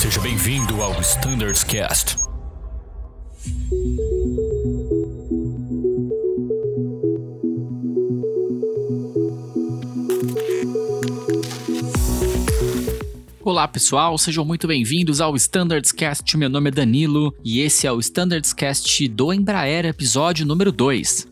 Seja bem-vindo ao Standards Cast. Olá pessoal, sejam muito bem-vindos ao Standards Cast. Meu nome é Danilo e esse é o Standards Cast do Embraer, episódio número 2.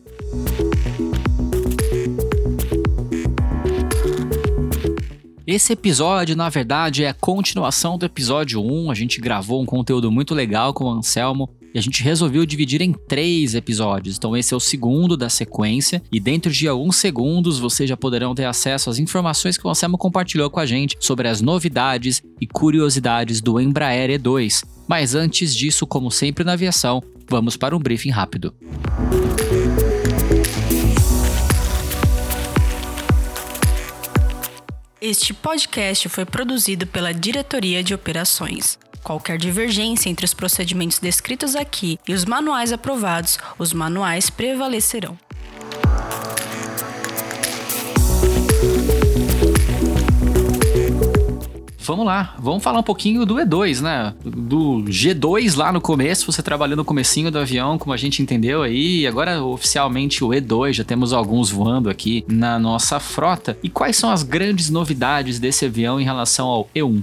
Esse episódio, na verdade, é a continuação do episódio 1. A gente gravou um conteúdo muito legal com o Anselmo e a gente resolveu dividir em três episódios. Então, esse é o segundo da sequência, e dentro de alguns segundos vocês já poderão ter acesso às informações que o Anselmo compartilhou com a gente sobre as novidades e curiosidades do Embraer E2. Mas antes disso, como sempre na aviação, vamos para um briefing rápido. Este podcast foi produzido pela Diretoria de Operações. Qualquer divergência entre os procedimentos descritos aqui e os manuais aprovados, os manuais prevalecerão. Vamos lá, vamos falar um pouquinho do E2, né? Do G2 lá no começo, você trabalhou no comecinho do avião, como a gente entendeu aí, agora oficialmente o E2, já temos alguns voando aqui na nossa frota. E quais são as grandes novidades desse avião em relação ao E1?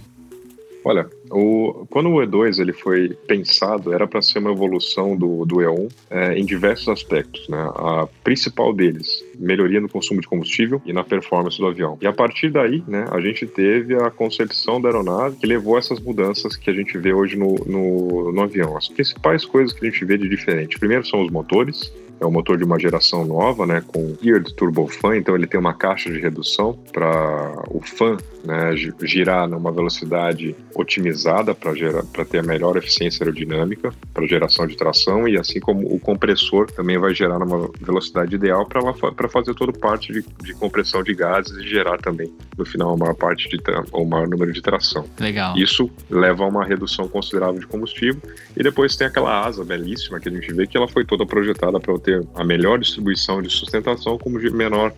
Olha, o, quando o E2 ele foi pensado, era para ser uma evolução do, do E1 é, em diversos aspectos. Né? A principal deles, melhoria no consumo de combustível e na performance do avião. E a partir daí, né, a gente teve a concepção da aeronave que levou essas mudanças que a gente vê hoje no, no, no avião. As principais coisas que a gente vê de diferente, primeiro são os motores, é um motor de uma geração nova, né, com geared turbofan, então ele tem uma caixa de redução para o fan né, girar numa velocidade otimizada para ter a melhor eficiência aerodinâmica para geração de tração e assim como o compressor também vai gerar numa velocidade ideal para fazer toda parte de, de, compressão de gases e gerar também no final uma maior parte de o maior número de tração. Legal. Isso leva a uma redução considerável de combustível e depois tem aquela asa belíssima que a gente vê que ela foi toda projetada para ter a melhor distribuição de sustentação como menor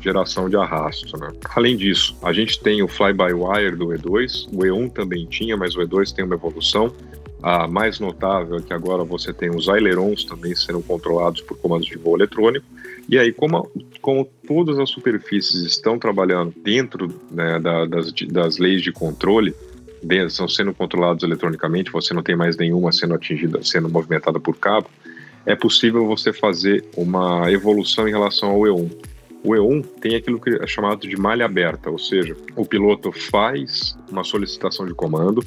geração de arrasto. Né? Além disso, a gente tem o fly-by-wire do E2, o E1 também tinha, mas o E2 tem uma evolução. A mais notável é que agora você tem os ailerons também sendo controlados por comandos de voo eletrônico. E aí, como, como todas as superfícies estão trabalhando dentro né, da, das, das leis de controle, estão sendo controlados eletronicamente, você não tem mais nenhuma sendo atingida, sendo movimentada por cabo, é possível você fazer uma evolução em relação ao E1. O E1 tem aquilo que é chamado de malha aberta, ou seja, o piloto faz uma solicitação de comando,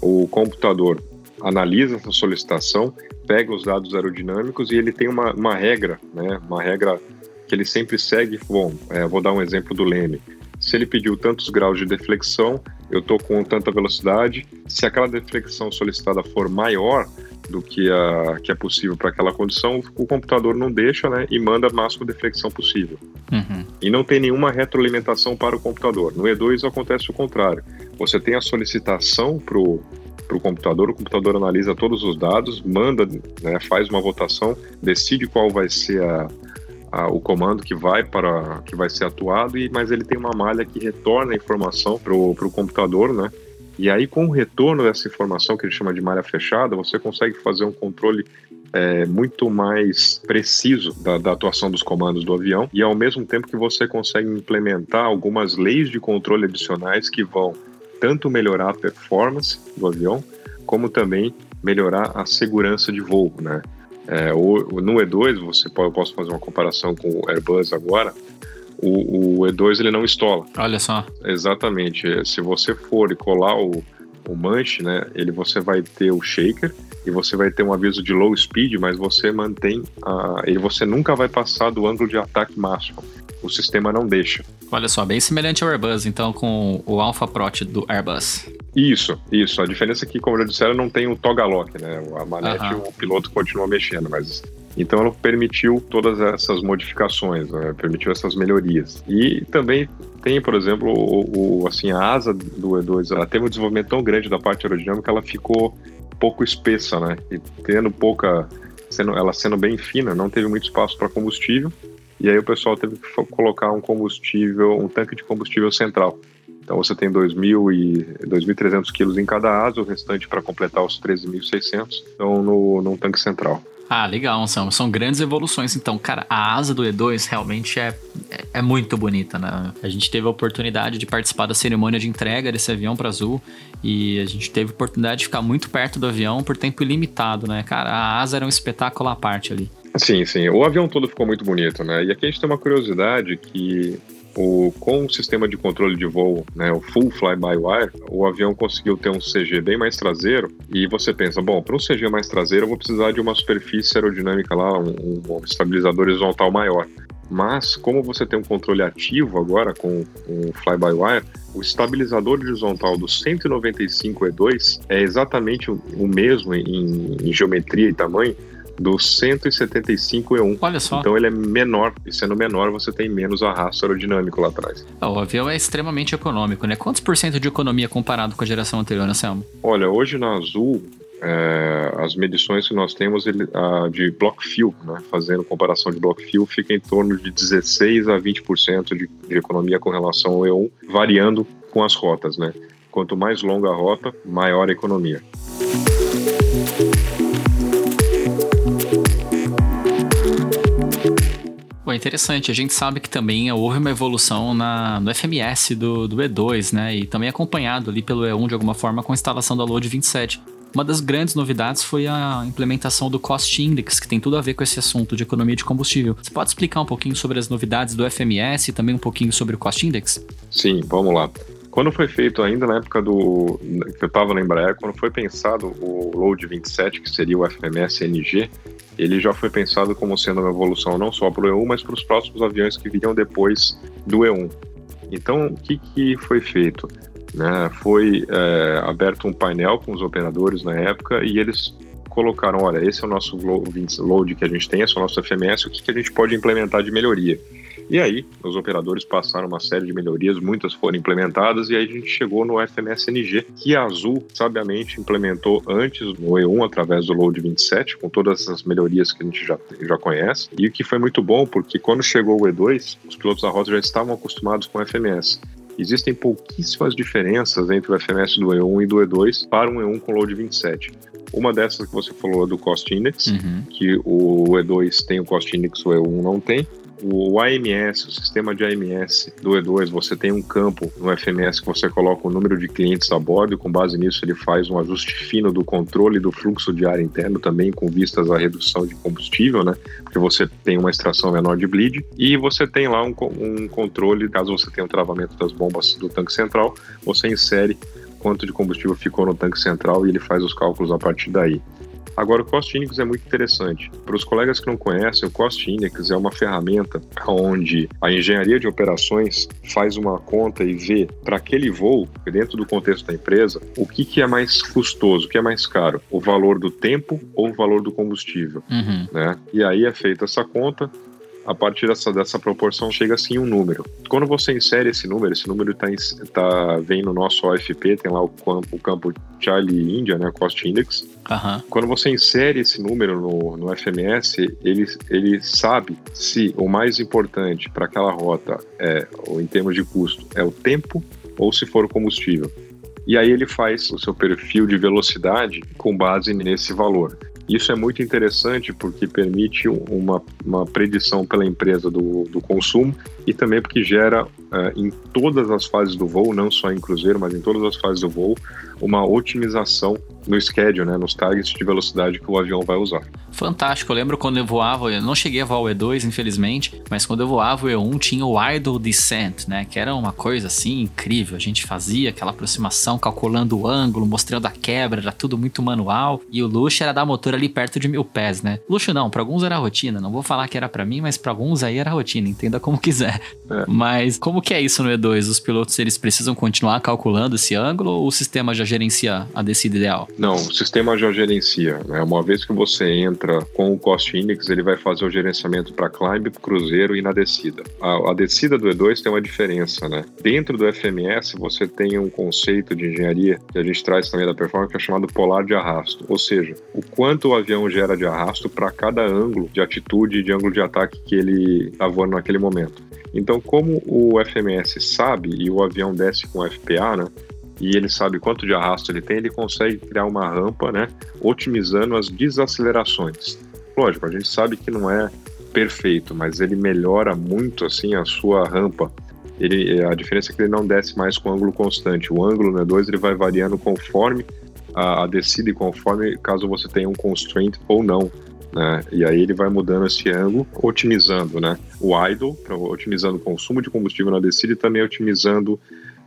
o computador analisa essa solicitação, pega os dados aerodinâmicos e ele tem uma, uma regra, né, uma regra que ele sempre segue. Bom, é, vou dar um exemplo do Leme. Se ele pediu tantos graus de deflexão, eu estou com tanta velocidade. Se aquela deflexão solicitada for maior, do que, a, que é possível para aquela condição, o computador não deixa né, e manda a máxima deflexão possível. Uhum. E não tem nenhuma retroalimentação para o computador. No E2 acontece o contrário. Você tem a solicitação para o computador, o computador analisa todos os dados, manda, né, faz uma votação, decide qual vai ser a, a, o comando que vai para que vai ser atuado, e, mas ele tem uma malha que retorna a informação para o computador, né? E aí, com o retorno dessa informação que ele chama de malha fechada, você consegue fazer um controle é, muito mais preciso da, da, atuação dos comandos do avião e ao mesmo tempo que você consegue implementar algumas leis de controle adicionais que vão tanto melhorar a performance do avião como também melhorar a segurança de voo, né? É, no E2 você pode, eu posso fazer uma comparação com o Airbus agora o, o E2 ele não estola. Olha só. Exatamente. Se você for e colar o, o manche, né, ele você vai ter o shaker e você vai ter um aviso de low speed, mas você mantém a, ele você nunca vai passar do ângulo de ataque máximo. O sistema não deixa. Olha só, bem semelhante ao Airbus, então, com o Alpha Prot do Airbus. Isso, isso. A diferença é que, como eu disse, não tem o toga lock, né? A manete, o piloto continua mexendo, mas então ela permitiu todas essas modificações, né? permitiu essas melhorias. E também tem, por exemplo, o, o, assim, a asa do E2, ela teve um desenvolvimento tão grande da parte aerodinâmica, ela ficou pouco espessa, né? E tendo pouca, sendo, ela sendo bem fina, não teve muito espaço para combustível. E aí o pessoal teve que colocar um combustível, um tanque de combustível central. Então você tem 2.300 quilos em cada asa, o restante para completar os 13.600 estão no, no tanque central. Ah, legal, são, são grandes evoluções. Então, cara, a asa do E2 realmente é, é, é, muito bonita, né? A gente teve a oportunidade de participar da cerimônia de entrega desse avião para Azul e a gente teve a oportunidade de ficar muito perto do avião por tempo ilimitado, né? Cara, a asa era um espetáculo à parte ali. Sim, sim. O avião todo ficou muito bonito, né? E aqui a gente tem uma curiosidade que o, com o sistema de controle de voo, né, o full fly-by-wire, o avião conseguiu ter um CG bem mais traseiro e você pensa, bom, para um CG mais traseiro eu vou precisar de uma superfície aerodinâmica lá, um, um estabilizador horizontal maior. Mas como você tem um controle ativo agora com o fly-by-wire, o estabilizador horizontal do 195 E2 é exatamente o mesmo em, em geometria e tamanho do 175E1. Olha só. Então ele é menor, e sendo menor você tem menos arrasto aerodinâmico lá atrás. Ah, o avião é extremamente econômico, né? Quantos por cento de economia comparado com a geração anterior, Anselmo? Olha, hoje na Azul, é, as medições que nós temos ele, a, de block fuel, né, fazendo comparação de block fuel, fica em torno de 16 a 20% de, de economia com relação ao E1, variando com as rotas, né? Quanto mais longa a rota, maior a economia. Pô, interessante. A gente sabe que também houve uma evolução na, no FMS do, do E2, né? E também acompanhado ali pelo E1 de alguma forma com a instalação da Load 27. Uma das grandes novidades foi a implementação do Cost Index, que tem tudo a ver com esse assunto de economia de combustível. Você pode explicar um pouquinho sobre as novidades do FMS e também um pouquinho sobre o Cost Index? Sim, vamos lá. Quando foi feito ainda na época do que eu estava na Embraer, quando foi pensado o Load 27, que seria o FMS NG, ele já foi pensado como sendo uma evolução não só para o E1, mas para os próximos aviões que viriam depois do E1. Então, o que, que foi feito? Né? Foi é, aberto um painel com os operadores na época e eles colocaram, olha, esse é o nosso load que a gente tem, esse é o nosso FMS, o que, que a gente pode implementar de melhoria? E aí, os operadores passaram uma série de melhorias, muitas foram implementadas, e aí a gente chegou no FMSNG, que a Azul, sabiamente, implementou antes no E1, através do Load 27, com todas essas melhorias que a gente já, já conhece, e o que foi muito bom, porque quando chegou o E2, os pilotos da rota já estavam acostumados com o FMS. Existem pouquíssimas diferenças entre o FMS do E1 e do E2 para um E1 com Load 27. Uma dessas que você falou é do Cost Index, uhum. que o E2 tem o Cost Index, o E1 não tem o AMS, o sistema de AMS do E2, você tem um campo no FMS que você coloca o número de clientes a bordo e com base nisso ele faz um ajuste fino do controle do fluxo de ar interno também com vistas à redução de combustível, né? Porque você tem uma extração menor de bleed e você tem lá um, um controle, caso você tenha um travamento das bombas do tanque central, você insere quanto de combustível ficou no tanque central e ele faz os cálculos a partir daí. Agora, o Cost Index é muito interessante. Para os colegas que não conhecem, o Cost Index é uma ferramenta onde a engenharia de operações faz uma conta e vê para aquele voo, dentro do contexto da empresa, o que, que é mais custoso, o que é mais caro, o valor do tempo ou o valor do combustível. Uhum. Né? E aí é feita essa conta, a partir dessa, dessa proporção chega assim um número. Quando você insere esse número, esse número tá, tá, vem no nosso OFP, tem lá o campo, o campo Charlie India, né, Cost Index. Uhum. Quando você insere esse número no, no FMS, ele, ele sabe se o mais importante para aquela rota, é, ou em termos de custo, é o tempo ou se for o combustível. E aí ele faz o seu perfil de velocidade com base nesse valor. Isso é muito interessante porque permite uma, uma predição pela empresa do, do consumo e também porque gera uh, em todas as fases do voo, não só em cruzeiro, mas em todas as fases do voo, uma otimização no schedule, né, nos targets de velocidade que o avião vai usar. Fantástico, eu lembro quando eu voava, eu não cheguei a voar o E2, infelizmente, mas quando eu voava o E1 tinha o idle descent, né, que era uma coisa assim incrível. A gente fazia aquela aproximação calculando o ângulo, mostrando a quebra, era tudo muito manual, e o luxo era dar motor ali perto de mil pés, né? Luxo não, para alguns era rotina, não vou falar que era para mim, mas para alguns aí era rotina, entenda como quiser. É. Mas como que é isso no E2? Os pilotos eles precisam continuar calculando esse ângulo ou o sistema já gerencia a descida ideal? Não, o sistema já gerencia. Né? Uma vez que você entra com o Cost Index, ele vai fazer o gerenciamento para climb, cruzeiro e na descida. A, a, descida do E2 tem uma diferença, né? Dentro do FMS, você tem um conceito de engenharia que a gente traz também da performance, que é chamado polar de arrasto. Ou seja, o quanto o avião gera de arrasto para cada ângulo de atitude e de ângulo de ataque que ele está voando naquele momento. Então, como o FMS sabe e o avião desce com FPA, né? E ele sabe quanto de arrasto ele tem, ele consegue criar uma rampa, né? Otimizando as desacelerações. Lógico, a gente sabe que não é perfeito, mas ele melhora muito assim a sua rampa. Ele, a diferença é que ele não desce mais com ângulo constante. O ângulo no E2 ele vai variando conforme a, a descida e conforme caso você tenha um constraint ou não. Né? E aí ele vai mudando esse ângulo, otimizando né? o idle, otimizando o consumo de combustível na descida e também otimizando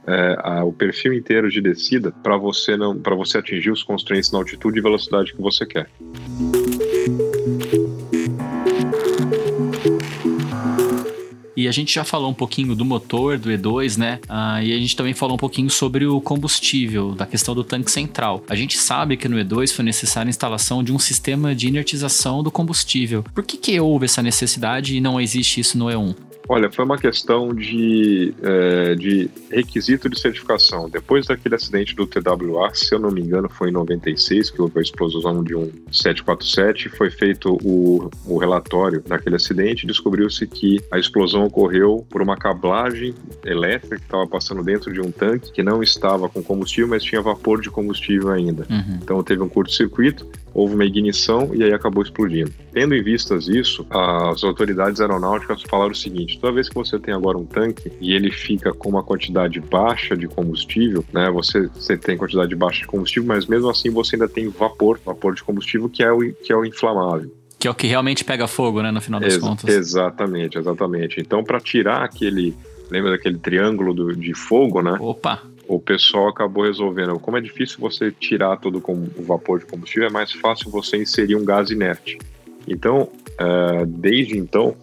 é, a, o perfil inteiro de descida para você não para você atingir os constraints na altitude e velocidade que você quer. E a gente já falou um pouquinho do motor, do E2, né? Ah, e a gente também falou um pouquinho sobre o combustível, da questão do tanque central. A gente sabe que no E2 foi necessária a instalação de um sistema de inertização do combustível. Por que, que houve essa necessidade e não existe isso no E1? Olha, foi uma questão de, é, de requisito de certificação. Depois daquele acidente do TWA, se eu não me engano, foi em 96, que houve a explosão de um 747, foi feito o, o relatório daquele acidente, descobriu-se que a explosão ocorreu por uma cablagem elétrica que estava passando dentro de um tanque que não estava com combustível, mas tinha vapor de combustível ainda. Uhum. Então teve um curto-circuito, houve uma ignição e aí acabou explodindo. Tendo em vistas isso, as autoridades aeronáuticas falaram o seguinte: toda vez que você tem agora um tanque e ele fica com uma quantidade baixa de combustível, né? Você, você tem quantidade baixa de combustível, mas mesmo assim você ainda tem vapor, vapor de combustível que é o, que é o inflamável. Que é o que realmente pega fogo, né, no final das Ex contas. Exatamente, exatamente. Então, para tirar aquele. Lembra daquele triângulo do, de fogo, né? Opa! O pessoal acabou resolvendo. Como é difícil você tirar todo o vapor de combustível, é mais fácil você inserir um gás inerte. Então, uh, desde então,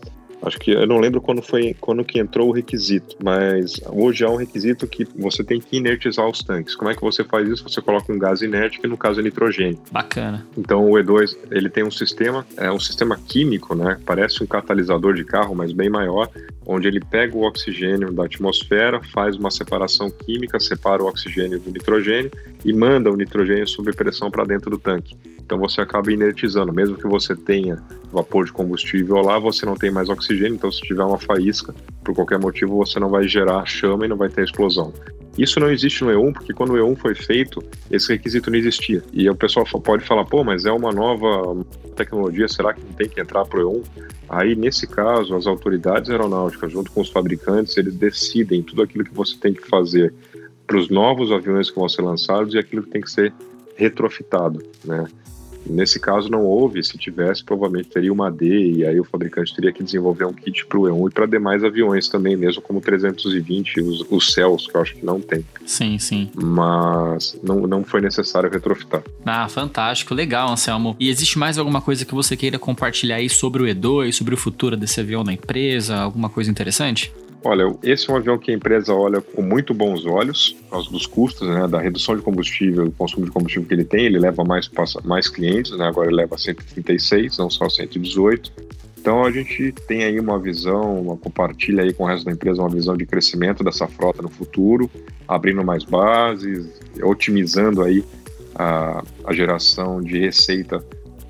Acho que eu não lembro quando foi quando que entrou o requisito, mas hoje há um requisito que você tem que inertizar os tanques. Como é que você faz isso? Você coloca um gás inerte, que no caso é nitrogênio. Bacana. Então o E2 ele tem um sistema, é um sistema químico, né? Parece um catalisador de carro, mas bem maior, onde ele pega o oxigênio da atmosfera, faz uma separação química, separa o oxigênio do nitrogênio e manda o nitrogênio sob pressão para dentro do tanque. Então você acaba inertizando, mesmo que você tenha vapor de combustível lá, você não tem mais oxigênio, então se tiver uma faísca, por qualquer motivo, você não vai gerar chama e não vai ter explosão. Isso não existe no E1, porque quando o E1 foi feito, esse requisito não existia. E o pessoal pode falar, pô, mas é uma nova tecnologia, será que não tem que entrar para o E1? Aí, nesse caso, as autoridades aeronáuticas, junto com os fabricantes, eles decidem tudo aquilo que você tem que fazer para os novos aviões que vão ser lançados e aquilo que tem que ser retrofitado, né? Nesse caso não houve, se tivesse, provavelmente teria uma D e aí o fabricante teria que desenvolver um kit para o E1 e para demais aviões também, mesmo como 320, os, os Cels, que eu acho que não tem. Sim, sim. Mas não, não foi necessário retrofitar. Ah, fantástico, legal, Anselmo. E existe mais alguma coisa que você queira compartilhar aí sobre o E2, sobre o futuro desse avião na empresa? Alguma coisa interessante? Olha, esse é um avião que a empresa olha com muito bons olhos, por causa dos custos, né, da redução de combustível, do consumo de combustível que ele tem, ele leva mais, mais clientes, né, agora ele leva 136, não só 118. Então a gente tem aí uma visão, uma compartilha aí com o resto da empresa uma visão de crescimento dessa frota no futuro, abrindo mais bases, otimizando aí a, a geração de receita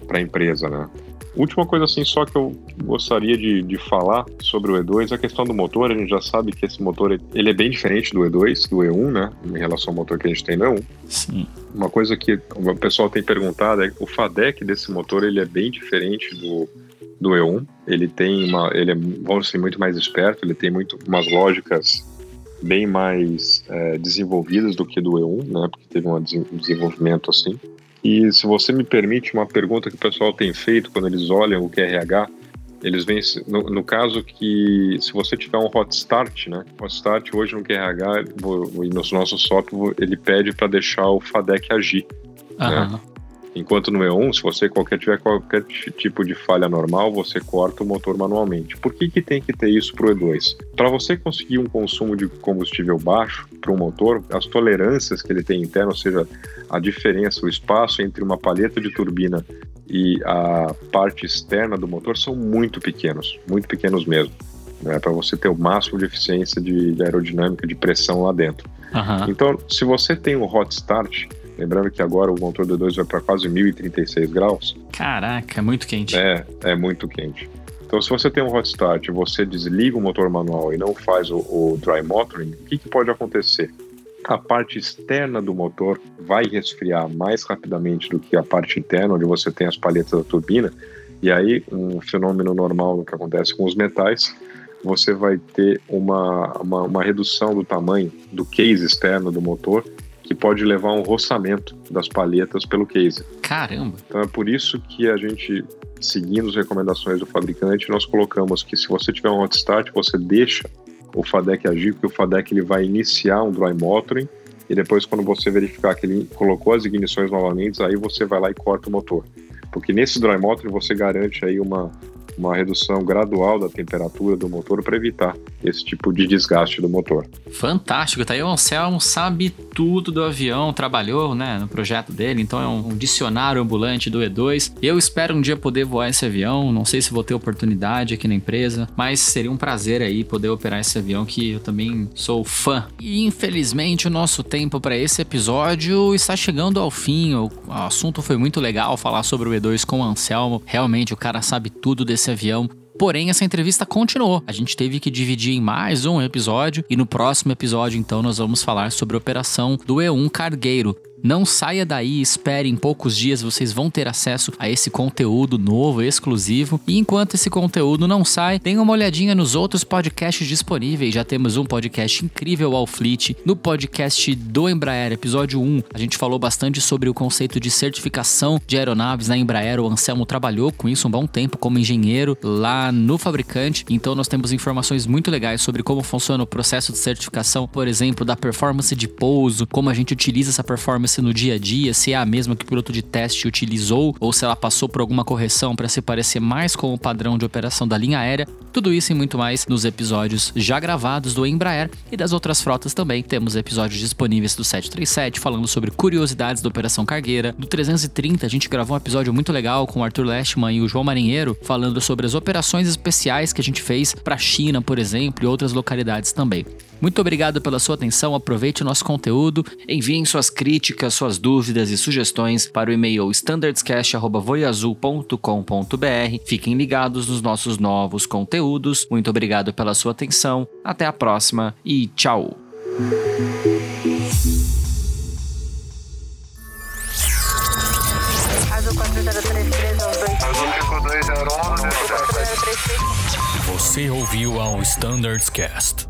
para a empresa, né? Última coisa assim só que eu gostaria de, de falar sobre o E2 é a questão do motor. A gente já sabe que esse motor ele é bem diferente do E2, do E1, né? Em relação ao motor que a gente tem no E1. Sim. Uma coisa que o pessoal tem perguntado é o FADEC desse motor ele é bem diferente do, do E1. Ele tem uma, ele é, vamos ser muito mais esperto. Ele tem muito umas lógicas bem mais é, desenvolvidas do que do E1, né? Porque teve um desenvolvimento assim. E se você me permite, uma pergunta que o pessoal tem feito quando eles olham o QRH, eles vêm, no, no, caso que se você tiver um hot start, né? Hot start hoje no QRH no nosso software ele pede para deixar o FADEC agir. Né? Enquanto no E1, se você qualquer, tiver qualquer tipo de falha normal, você corta o motor manualmente. Por que, que tem que ter isso para o E2? Para você conseguir um consumo de combustível baixo para um motor, as tolerâncias que ele tem interno, ou seja, a diferença, o espaço entre uma palheta de turbina e a parte externa do motor são muito pequenos, muito pequenos mesmo. Né, para você ter o máximo de eficiência de, de aerodinâmica, de pressão lá dentro. Uhum. Então, se você tem um hot start, Lembrando que agora o motor D2 vai para quase 1036 graus. Caraca, é muito quente. É, é muito quente. Então, se você tem um hot start e você desliga o motor manual e não faz o, o dry motoring, o que, que pode acontecer? A parte externa do motor vai resfriar mais rapidamente do que a parte interna, onde você tem as palhetas da turbina. E aí, um fenômeno normal que acontece com os metais, você vai ter uma, uma, uma redução do tamanho do case externo do motor que pode levar a um roçamento das palhetas pelo case. Caramba! Então é por isso que a gente, seguindo as recomendações do fabricante, nós colocamos que se você tiver um hot start, você deixa o FADEC agir, porque o FADEC ele vai iniciar um dry motoring e depois quando você verificar que ele colocou as ignições novamente, aí você vai lá e corta o motor. Porque nesse dry motoring você garante aí uma uma redução gradual da temperatura do motor para evitar esse tipo de desgaste do motor. Fantástico, tá aí o Anselmo sabe tudo do avião, trabalhou né, no projeto dele, então é um dicionário ambulante do E2. Eu espero um dia poder voar esse avião, não sei se vou ter oportunidade aqui na empresa, mas seria um prazer aí poder operar esse avião que eu também sou fã. E infelizmente o nosso tempo para esse episódio está chegando ao fim. O assunto foi muito legal falar sobre o E2 com o Anselmo. Realmente o cara sabe tudo desse avião. Porém, essa entrevista continuou. A gente teve que dividir em mais um episódio e no próximo episódio, então, nós vamos falar sobre a operação do E1 Cargueiro, não saia daí, espere em poucos dias vocês vão ter acesso a esse conteúdo novo, exclusivo. E enquanto esse conteúdo não sai, tenha uma olhadinha nos outros podcasts disponíveis. Já temos um podcast incrível ao Fleet. No podcast do Embraer, episódio 1, a gente falou bastante sobre o conceito de certificação de aeronaves na Embraer. O Anselmo trabalhou com isso um bom tempo como engenheiro lá no fabricante. Então nós temos informações muito legais sobre como funciona o processo de certificação, por exemplo, da performance de pouso, como a gente utiliza essa performance performance no dia a dia, se é a mesma que o piloto de teste utilizou ou se ela passou por alguma correção para se parecer mais com o padrão de operação da linha aérea. Tudo isso e muito mais nos episódios já gravados do Embraer e das outras frotas também. Temos episódios disponíveis do 737 falando sobre curiosidades da operação cargueira. Do 330 a gente gravou um episódio muito legal com o Arthur Lestman e o João Marinheiro falando sobre as operações especiais que a gente fez para a China, por exemplo, e outras localidades também. Muito obrigado pela sua atenção, aproveite o nosso conteúdo, enviem suas críticas, suas dúvidas e sugestões para o e-mail standardscast.voiazul.com.br. Fiquem ligados nos nossos novos conteúdos. Muito obrigado pela sua atenção, até a próxima e tchau! Você ouviu ao Standards Cast.